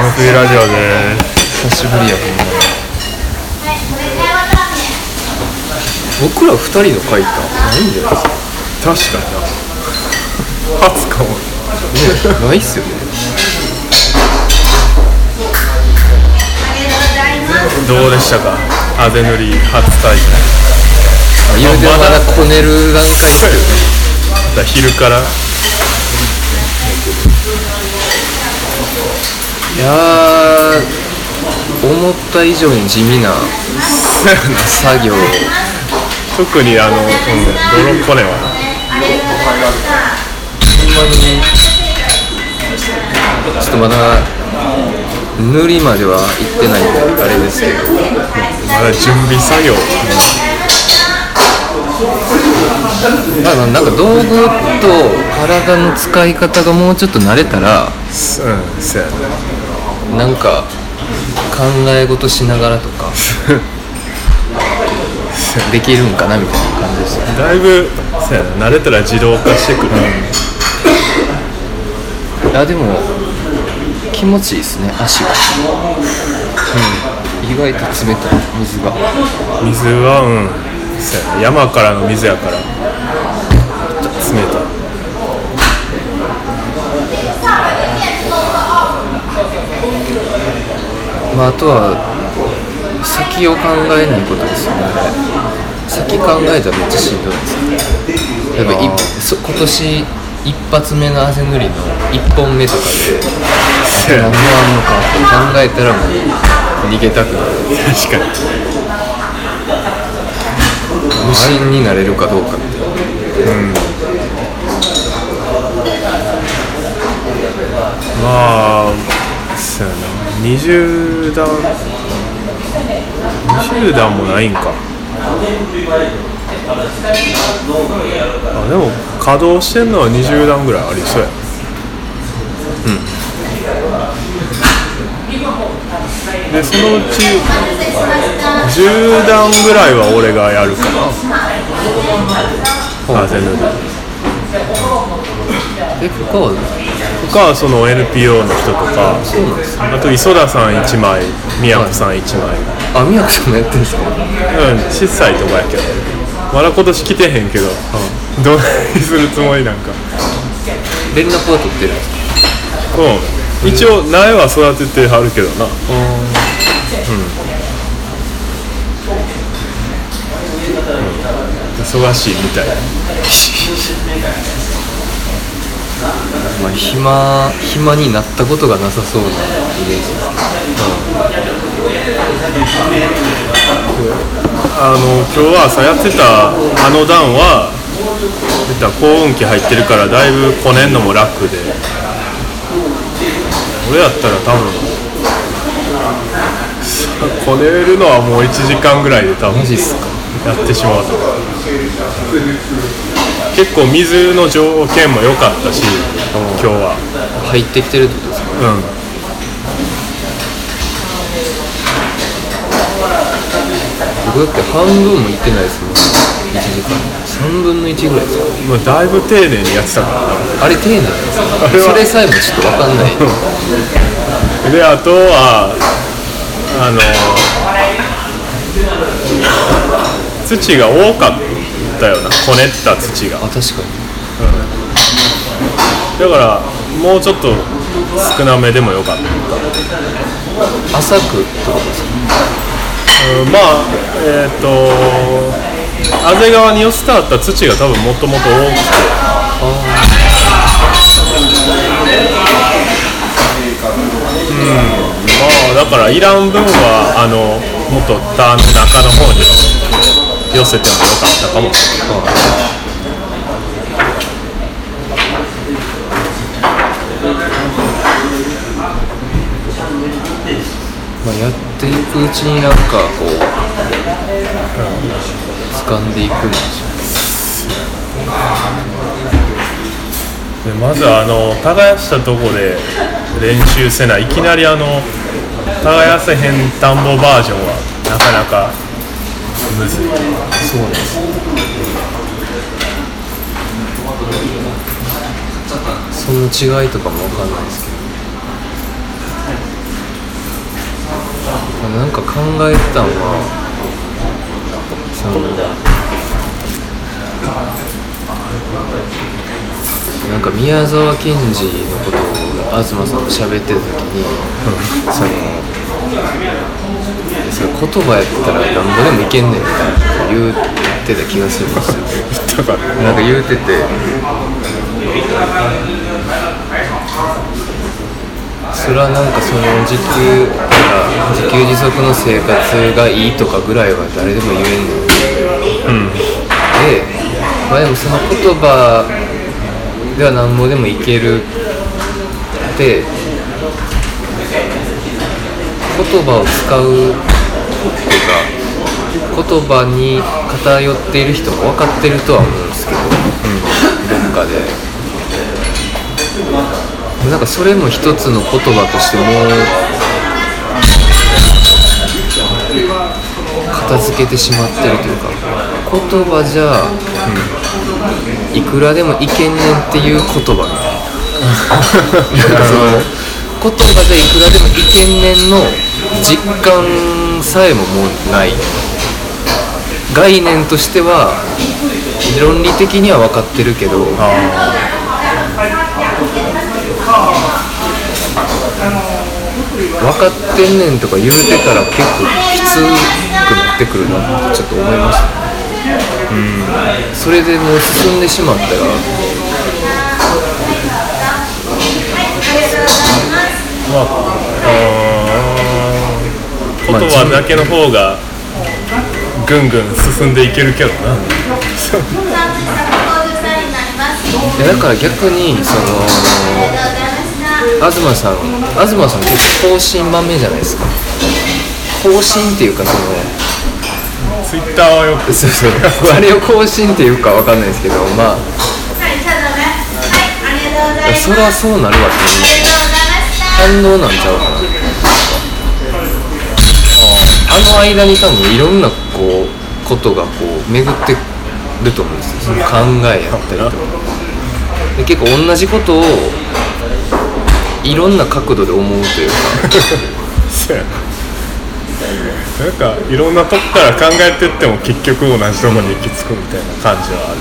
冬ラジオです久しぶりやほんまに僕ら二人の書いたないんじゃないで。すか確かに。な初かもねないっすよねどうでしたか？あぜ塗り初体験。あ言うてもまだこねる段階ですけどね。また昼からいやー思った以上に地味な作業。特にあの、うん、泥こねは。ほんまにちょっとまだ塗りまでは行ってないんであれですけど。まだ準備作業。まあ まあなんか道具と体の使い方がもうちょっと慣れたらうんそうやな。なんか考え事しながらとか できるんかなみたいな感じですよ。ねだいぶそうやな慣れたら自動化してくる、いやでも気持ちいいですね足が。うん。意外と冷たい水が。水はうんそうやな山からの水やから。冷たい。まああとは先を考えないことですよね。先考えたらめっちゃしんどいです。よやっぱいそ今年一発目のあぜ塗りの1本目とかで何もあんのかって考えたらもう逃げたくなる。確かに無心になれるかどうかってまあそうやな。20段。20段もないんか。あでも稼働してんのは20段ぐらいありそうや。うん。でそのうち10段ぐらいは俺がやるかな。あ全然。え他は？他はその NPO の人とか。そうなんですあと磯田さん1枚宮子さん1枚。あ宮子さんもやってるんですか？うん小さいとこやけど。まだ今年来てへんけど、どうにするつもりなんか。連絡は取ってるんですか？うん一応苗は育ててはるけどな。忙しいみたい。まあ暇暇になったことがなさそうなイメージです。あの今日朝やってたあの段は出た幸運期入ってるからだいぶこねんのも楽で俺やったら多分こねるのはもう1時間ぐらいで多分マジっすか。やってしまうと結構水の条件も良かったし今日は。入ってきてるってことですか。うん。僕だって半分もいってないですもん。1時間3分の1ぐらいですか？もうだいぶ丁寧にやってたからな。あれ丁寧？なんですそれさえもちょっと分かんない。であとはあの土が多かったよな。こねった土が。あ確かに。だからもうちょっと少なめでもよかった、浅くってことですか？うん、まあえっ、とあぜ側に寄せてあった土が多分もともと多くてまあだからいらん分はあのもっと田の中の方に寄せてもよかったかもしれないまあ、やっていくうちになんかこう掴んでいくんでしょでまずあの耕したとこで練習せない。いきなりあの耕せへん田んぼバージョンはなかなかむず。いそうなんです。その違いとかもわかんないですけど。なんか考えてたんはそのなんか宮沢賢治のことを東さんと喋ってた時に、そのそれ言葉やったらなんぼでもいけんねんみたいな言ってた気がするんですよ。な。んか言うてて。それはなんかその自給が自給自足の生活がいいとかぐらいは誰でも言えんのうんで、まあ、でもその言葉では何ぼでもいけるって言葉を使うっていうか言葉に偏っている人も分かってるとは思うんですけど、どっかで。なんかそれも一つの言葉としてもう片付けてしまってるというか言葉じゃ、いくらでもいけんねんっていう言葉みたいな。言葉でいくらでもいけんねんの実感さえももうない。概念としては論理的には分かってるけどあ分かってんねんとか言うてたら結構きつくなってくるなってちょっと思いましたうん。それでもう進んでしまったら。まああ言葉だけの方がぐんぐん進んでいけるけどないやだから逆にその東さん東さん結構更新豆じゃないですか更新っていうかそのツイッターはよく。そうそう。あれを更新っていうかわかんないですけどまあ。それはそうなるわっていう反応なんちゃうかな。あの間に多分いろんなこうことがこう巡ってると思うんですよその考えやったりとか。で結構同じことをいろんな角度で思うというか。そうやななんかいろんなとこから考えてっても結局同じとこに行き着くみたいな感じはある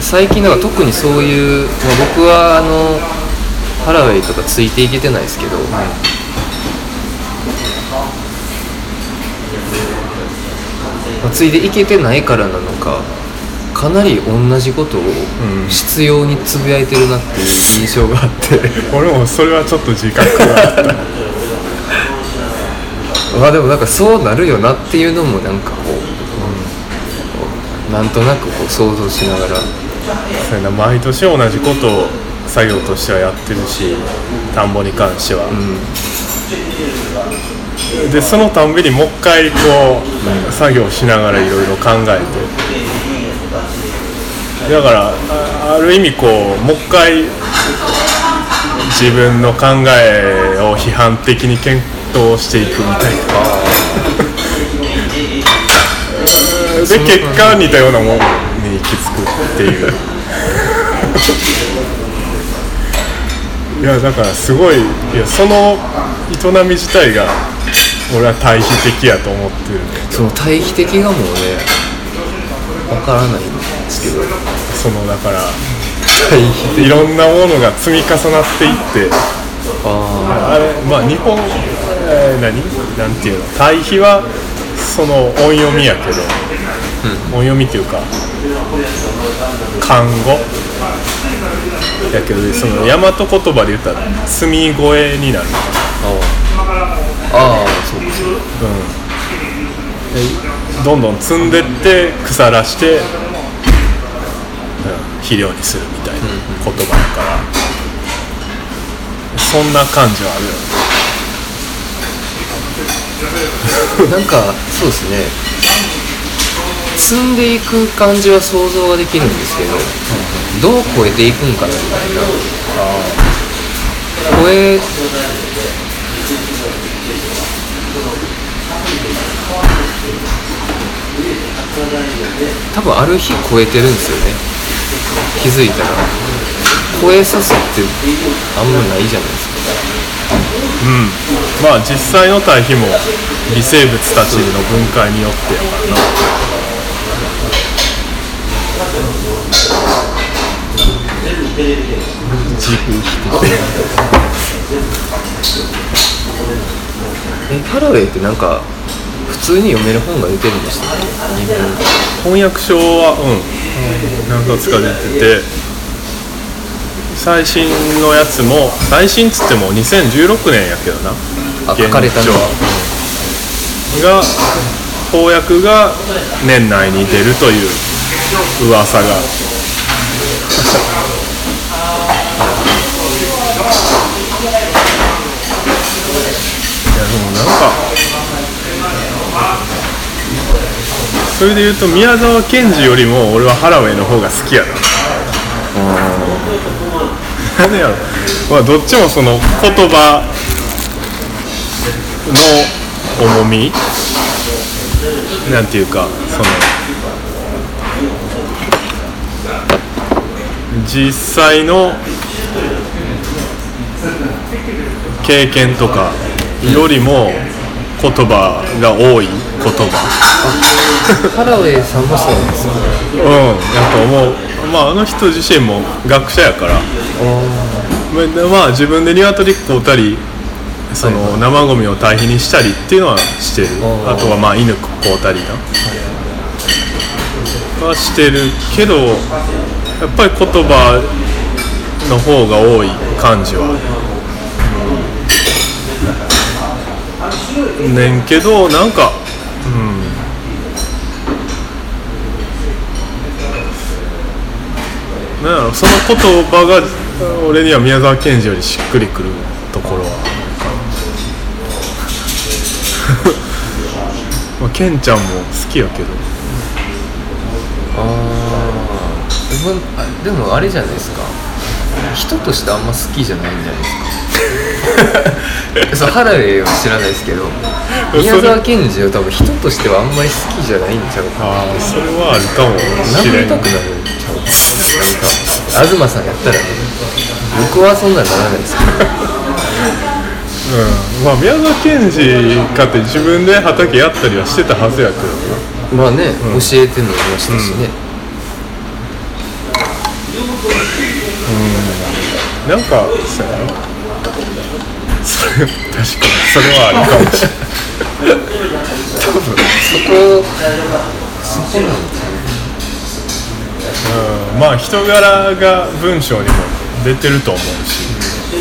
最近なんか特にそういう、まあ、僕はあのハラウェイとかついていけてないですけど、まあついていけてないからなのかかなり同じことをん。執拗につぶやいてるなっていう印象があって、な 俺もそれはちょっと自覚があった まあでもなんかそうなるよなっていうのもなんかこう、なんとなくこう想像しながら。そうやな毎年同じことを作業としてはやってるし田んぼに関しては、でそのたんびにもう一回こう、作業しながらいろいろ考えて。だからあある意味こうもう一回自分の考えを批判的に検討していくみたいな。で結果似たようなものに行き着くっていう。いやだからすごいいやその営み自体が俺は対比的やと思ってる。その対比的がもうねわからないんですけど。そのだから対比いろんなものが積み重なっていって。ああれまあ日本、えー何？なんていうの？対比はその音読みやけど、音読みっていうか漢語やけどその大和言葉で言ったら積み声になる、あああそうかそうん、でどんどん積んでって腐らして、うん、肥料にするみたいな言葉だから、そんな感じはあるよ。ねなんかそうですね。積んでいく感じは想像ができるんですけど、どう超えていくんかなみたいな。超え多分ある日超えてるんですよね。気づいたら。超えさすってあんまないじゃないですか。うん。まあ実際の対比も微生物たちの分解によってやからなえハラウェイってなんか普通に読める本が出てるんでしたっけ翻訳書はうん。何冊か出てて最新のやつも最新っつっても2016年やけどな。あ書かれたの？が翻訳が年内に出るという噂が。いやでもなんかそれで言うと宮沢賢治よりも俺はハラウェイの方が好きやな。なんでやろまあどっちもその言葉の重みなんていうかその実際の経験とかよりも言葉が多い言葉。ハラウェイさんもそうですかうんやと思う。まああの人自身も学者やからまあ自分で鶏買うたりその生ゴミを堆肥にしたりっていうのはしてる。あとはまあ犬買うたりなはしてるけどやっぱり言葉の方が多い感じは。ねんけどなんかうん。なんやろその言葉が俺には宮沢賢治よりしっくりくるところはまあケンちゃんも好きやけどあーでもあでもあれじゃないですか。人としてあんま好きじゃないんじゃないですか。そうハラウェイは知らないですけど宮沢賢治は多分人としてはあんまり好きじゃないんちゃうかああそれはあるかもしれん。殴りたくなるんちゃうかな。東さんやったらね僕はそんなんならないですけど。うん。まあ宮沢賢治かって自分で畑やったりはしてたはずやけどな。まあね、教えてもいましたしね、なんかそうやな。そ れ確かにそれはあるかもしれない。多分そこそこなんですようん。まあ人柄が文章にも出てると思うし。で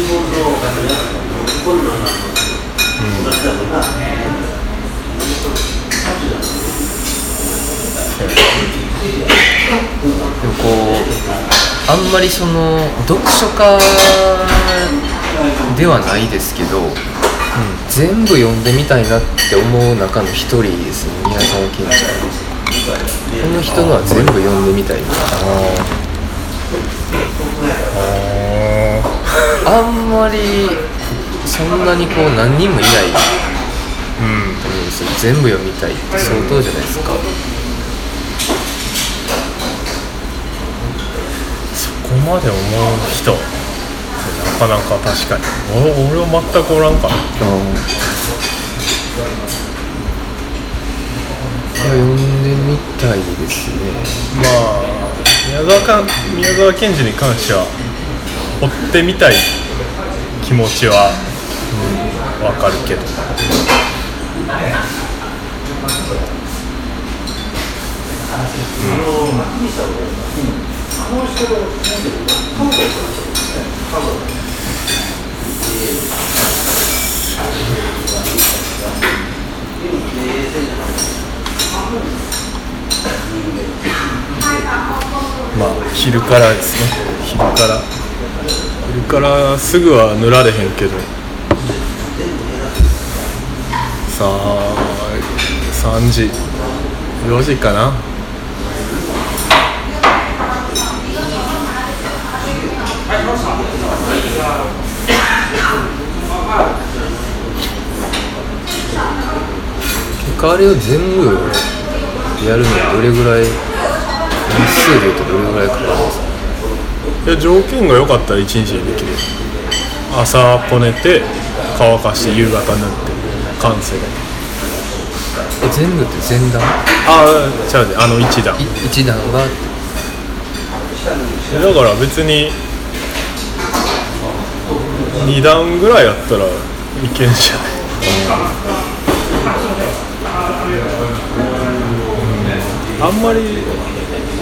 もこうあんまりその読書家ではないですけど、全部読んでみたいなって思う中の一人ですね。宮沢賢治。この人のは全部読んでみたいなあんまりそんなにこう何人もいない。うん。と思うんですよ全部読みたいって相当じゃないですか。そこまで思う人。なかなか確かに。俺俺は全くおらんかないや読んでみたいですね。まあ宮沢か宮沢賢治に関しては追ってみたい気持ちはわ、かるけど。まあ昼からですね。昼から。昼からすぐは塗られへんけど。さあ3時4時かな。結果あれを全部やるのはどれぐらい？日数でいうとどれぐらいかかるん。ですかいや条件が良かったら1日でできるあ朝こねて乾かして夕方塗って完成え全部って前段？ああちゃうであの一段。い一段が。だから別に2段ぐらいやったらいけんじゃない？あんまり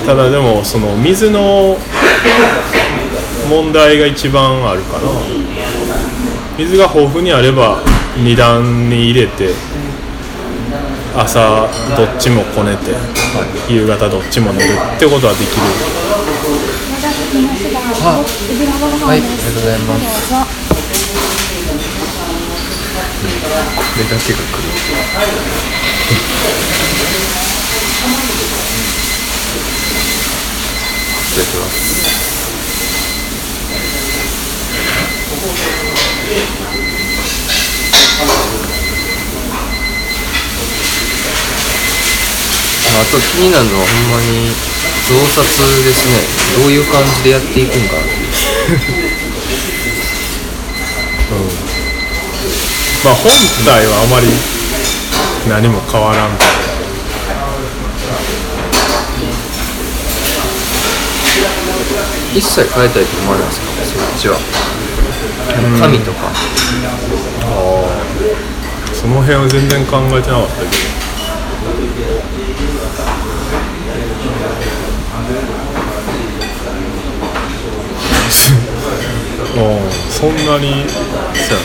ただでもその水の問題が一番あるかな。水が豊富にあれば2段に入れて朝どっちもこねて、夕方どっちも寝るってことはできる。あはいありがとうございます。これだけが来るいただきますああと気になるのはほんまに増刷ですね。どういう感じでやっていくんか。なっていうまあ本体はあまり何も変わらんか。ら一切変えたいと思わないですかそっちは。紙とか。その辺は全然考えてなかったけど。うんそんなにそう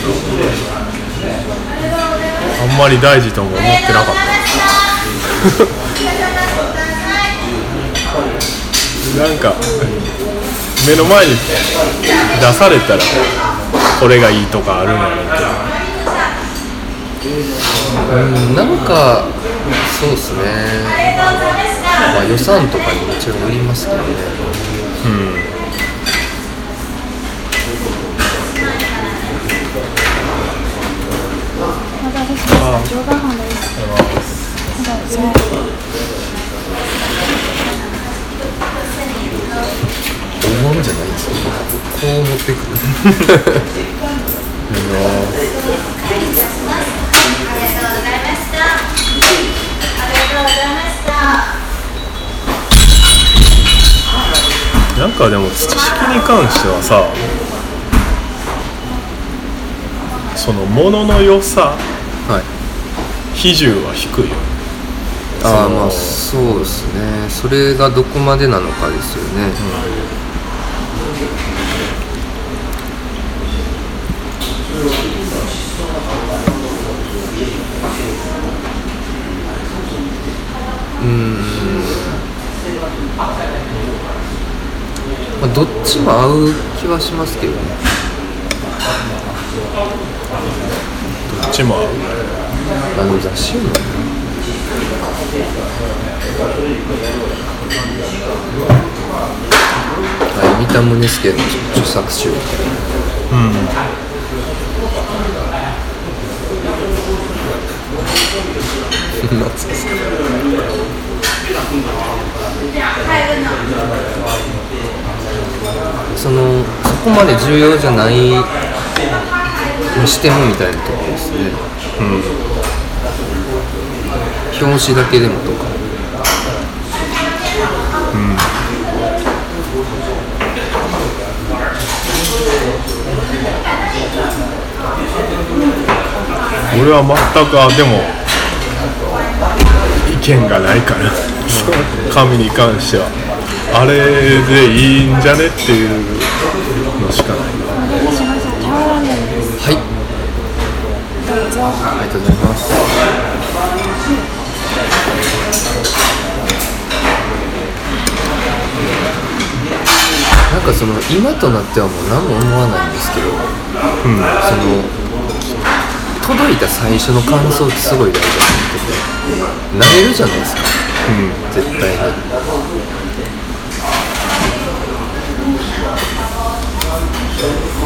あんまり大事とも思ってなかった。なんか目の前に出されたらこれがいいとかあるんやろうけうんなんかそうっすね。まあ予算とかにもちろんよりますけどね。お待たせしました常磐飯ですどうぞ大物じゃないんですよこう持ってくる。なんかでも土式に関してはさそのものの良さはい。比重は低いよああまあそうですね。それがどこまでなのかですよね、うんまあ、どっちも合う気はしますけどね。どっちも合う？あの雑誌読むはい、三田宗介の著作集うん。懐かしいそのそこまで重要じゃないにしてもみたいなところですねうん。表紙だけでもとか俺は全くあでも意見がないから。その紙に関してはあれでいいんじゃねっていうのしかない。はい。どうぞありがとうございます。なんかその今となってはもう何も思わないんですけど、その届いた最初の感想ってすごい大事だと思ってて。慣れるじゃないですか、絶対に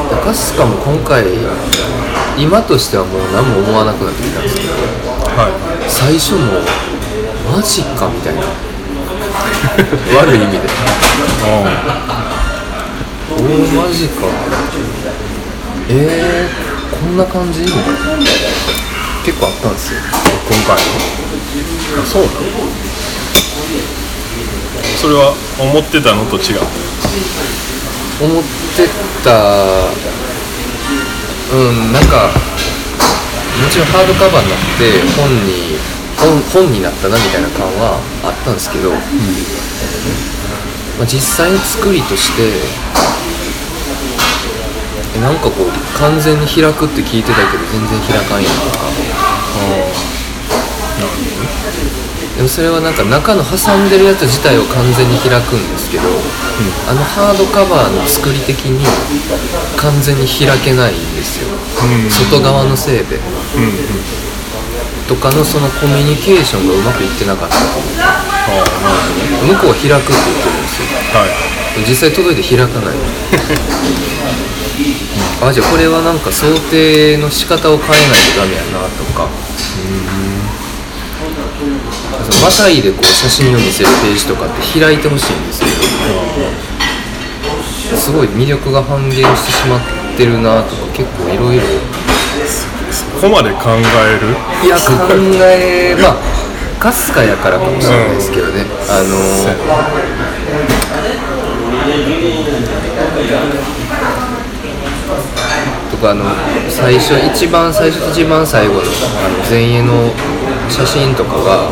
でかすかも今回今としてはもう何も思わなくなってきたんですけどは最初もマジかみたいな。悪い意味で。いおおマジか。えー、こんな感じ？みたいな結構あったんですよ。今回の。あそうなの？それは思ってたのと違う？思ってた。うんなんかもちろんハードカバーになって本に本本になったなみたいな感はあったんですけど、まあ、実際の作りとしてえなんかこう完全に開くって聞いてたけど全然開かんやんとかでもそれはなんか中の挟んでるやつ自体を完全に開くんですけど、あのハードカバーの作り的に完全に開けないんですよ、外側のせいで、とかのそのコミュニケーションがうまくいってなかった向こうは開くって言ってるんですよ。はい。実際届いて開かない あじゃあこれはなんか想定の仕方を変えないとダメやなとか。そのまたいでこう写真を見せるページとかって開いてほしいんですけど。すごい魅力が半減してしまってるなとか結構いろいろそこまで考える？いや考えまあかすかやからかもしれないですけどね、あのとかあの最初一番最初と一番最後のあの前衛の写真とかが、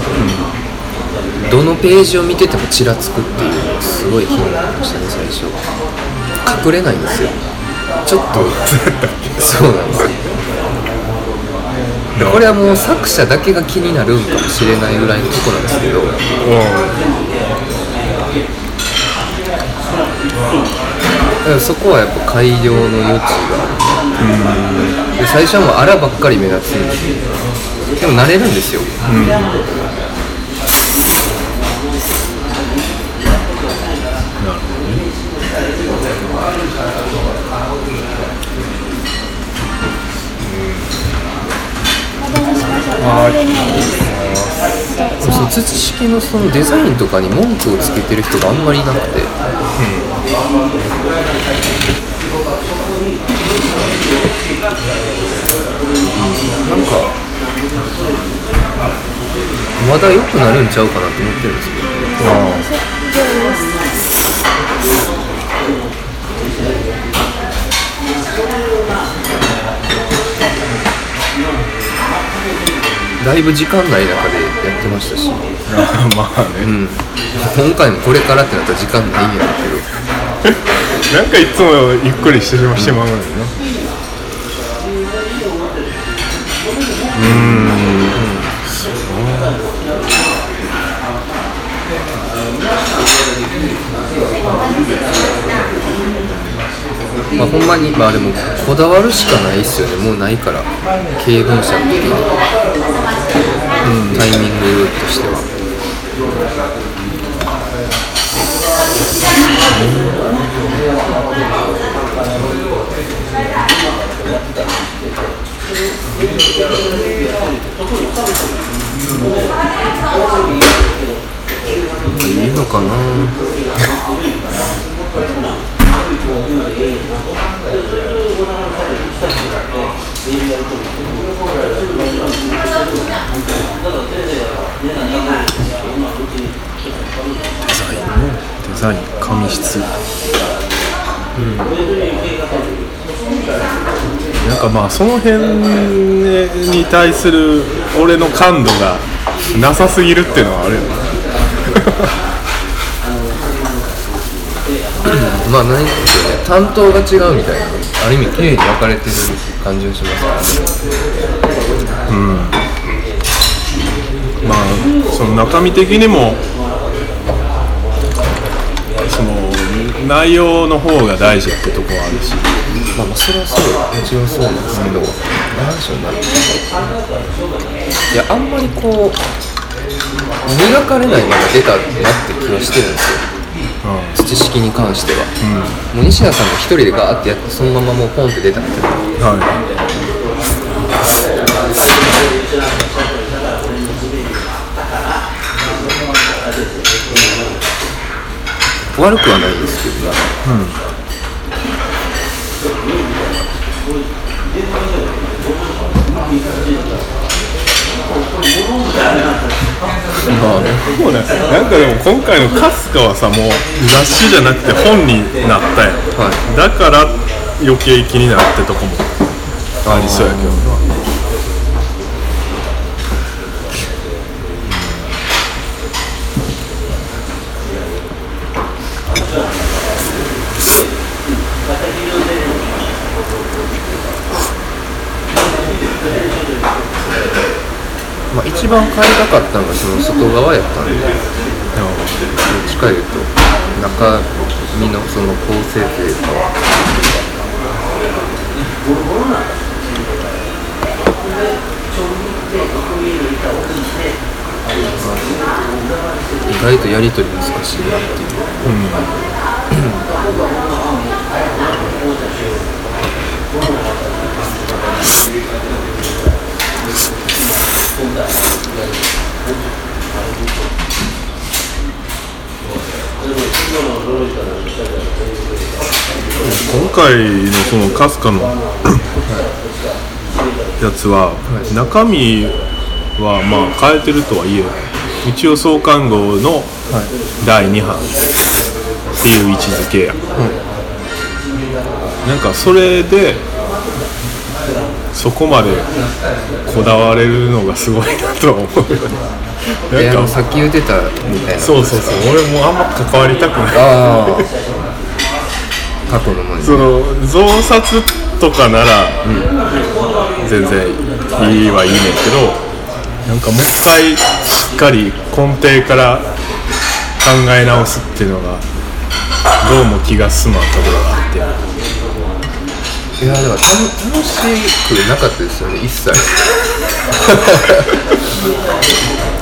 どのページを見ててもちらつくっていうのがすごい気になりましたね最初。隠れないんですよ。ちょっと そうなんですよ。でこれはもう作者だけが気になるんかもしれないぐらいのとこなんですけど。だからそこはやっぱ改良の余地が。あるで最初はもうあらばっかり目立つんででも慣れるんですよ、なるほどねその土式のそのデザインとかに文句をつけてる人があんまりいなくて、うんなんかまだ良くなるんちゃうかなと思ってるんですけど。だいぶ時間ない中でやってましたし、あまあね。うん、今回もこれからってなったら時間ないんやけど。なんかいつもゆっくりしてしましてまうのまあ、ほんまにまあでもこだわるしかないっすよね。もうないから。経文者の時に、うん、タイミングとしてはいいのかな？デザインね。デザイン紙質。なん。かまあその辺に対する俺の感度がなさすぎるっていうのはあるよね。まあ何ですよね担当が違うみたいな。ある意味綺麗に分かれてる感じがします。からねまあその中身的にもその内容の方が大事ってとこはあるしまあまあそれはそうもちろんそうなんですけど、何でしょうね。いやあんまりこう磨かれないまま出たなって気はしてるんですよ。土式に関しては、もう西田さんが一人でガーってやってそのままもうポンって出たみたいなは。い。悪くはないんですけどね、もうねなんかでも今回のカスカはさもう雑誌じゃなくて本になったやん、はだから余計気になるってとこもありそうやけどなまあ、一番買いたかったのがその外側やったんで。どっちかいうと中身のその構成というか。意外とやり取り難しいなっていう。今回のそのカスカのやつは中身はまあ変えてるとはいえ一応創刊号の第2版っていう位置づけや、なんかそれでそこまでこだわれるのがすごいなとは思うよね。なんかさっき言ってたみたいな。そうそうそう。俺もあんま関わりたくない過去のものに。その増刷とかなら、全然いいはいいねんけどなんかもう一回しっかり根底から考え直すっていうのがどうも気が進まんところがあって。いやだから楽楽しくなかったですよね一切。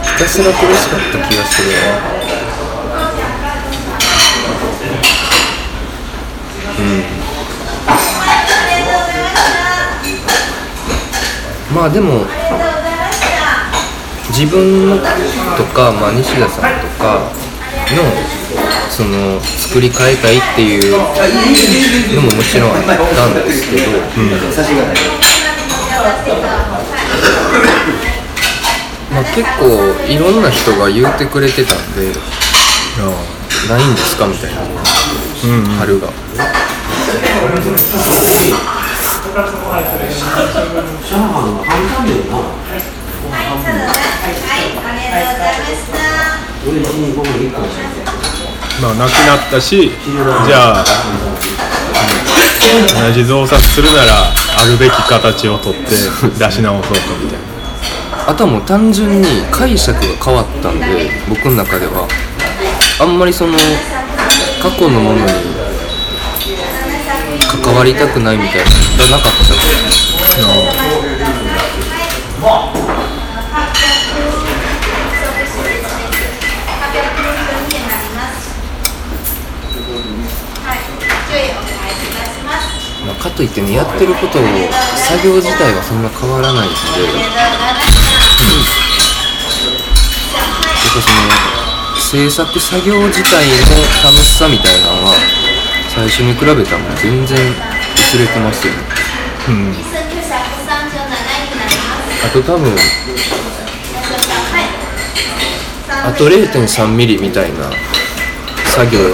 ひたすら苦しかった気がするなまあでも自分とか、まあ、西田さんとかのその作り変えたいっていうのももちろんあったんですけど、まあ、結構いろんな人が言ってくれてたんでないんですかみたいな、春がまあなくなったしじゃあ同じ増刷するならあるべき形をとって出し直そうかみたいな。あとはもう単純に解釈が変わったんで僕の中では。あんまりその過去のものに関わりたくないみたいな。のがなかったですまあ、かといってねやってることを作業自体はそんな変わらないんで。結構その制作作業自体の楽しさみたいなのは最初に比べたらもう全然薄れてますよね。あと多分あと0.3ミリみたいな作業の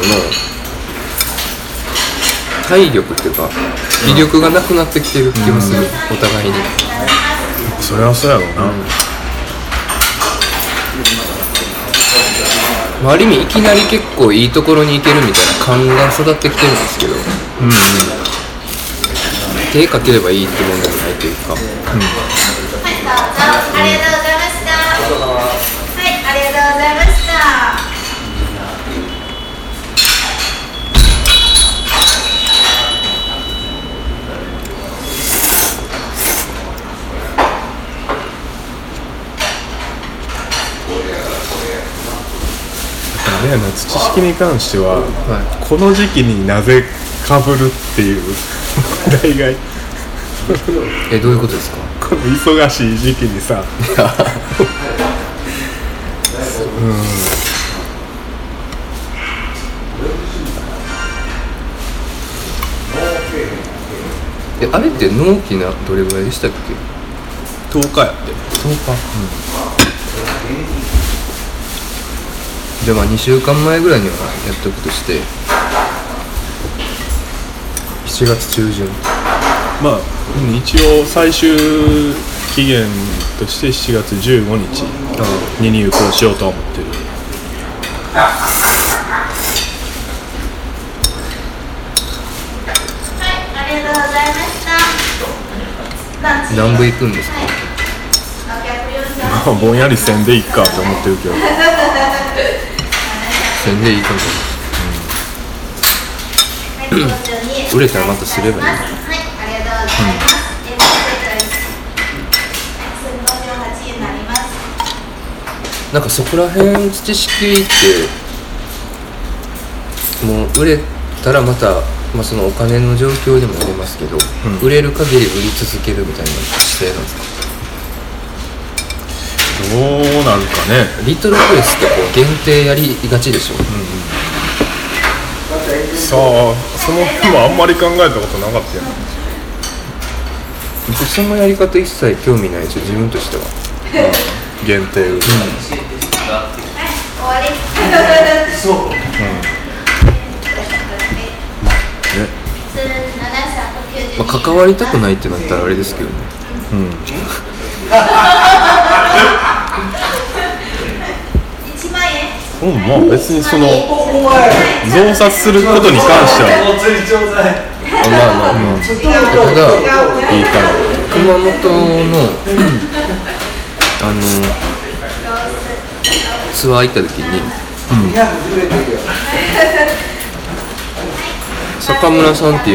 体力っていうか気力がなくなってきてる気がする、お互いに。それはそうやろうな、まあ、ある意味いきなり結構いいところに行けるみたいな勘が育ってきてるんですけど、手かければいいってもんでもないというか、うぞ。れやな土式に関しては、はこの時期になぜかぶるっていう問題が。い、えどういうことですか？この忙しい時期にさ。えあれって納期などれぐらいでしたっけ？10日やって。10日、でまあ2週間前ぐらいにはやっておくとして。7月中旬。まあうん一応最終期限として7月15日。に入校しようとは思ってる。はい、ありがとうございました。何部行くんですか？はい。648まあぼんやりせんでいっかと思ってるけど 宣伝い。い。かも売れたらまたすればい。い。はい、ありがとうござい。ます。な。んかそこら辺知識ってもう売れたらまた、まあ、そのお金の状況でもありますけど、ん売れる限り売り続けるみたい。な姿勢なんですかどうなんかね。リトルプレスってこう限定やりがちでしょ、さあその辺もあんまり考えたことなかったよ。ね僕そのやり方一切興味ないですよ自分としては。限定。売り、終わり。そう。ね。まあ、関わりたくないってなったらあれですけどね。うん うんまあ別にその増刷することに関してはあまあまあまあ、ただい熊本のあのツアー行った時に、坂村さんっていう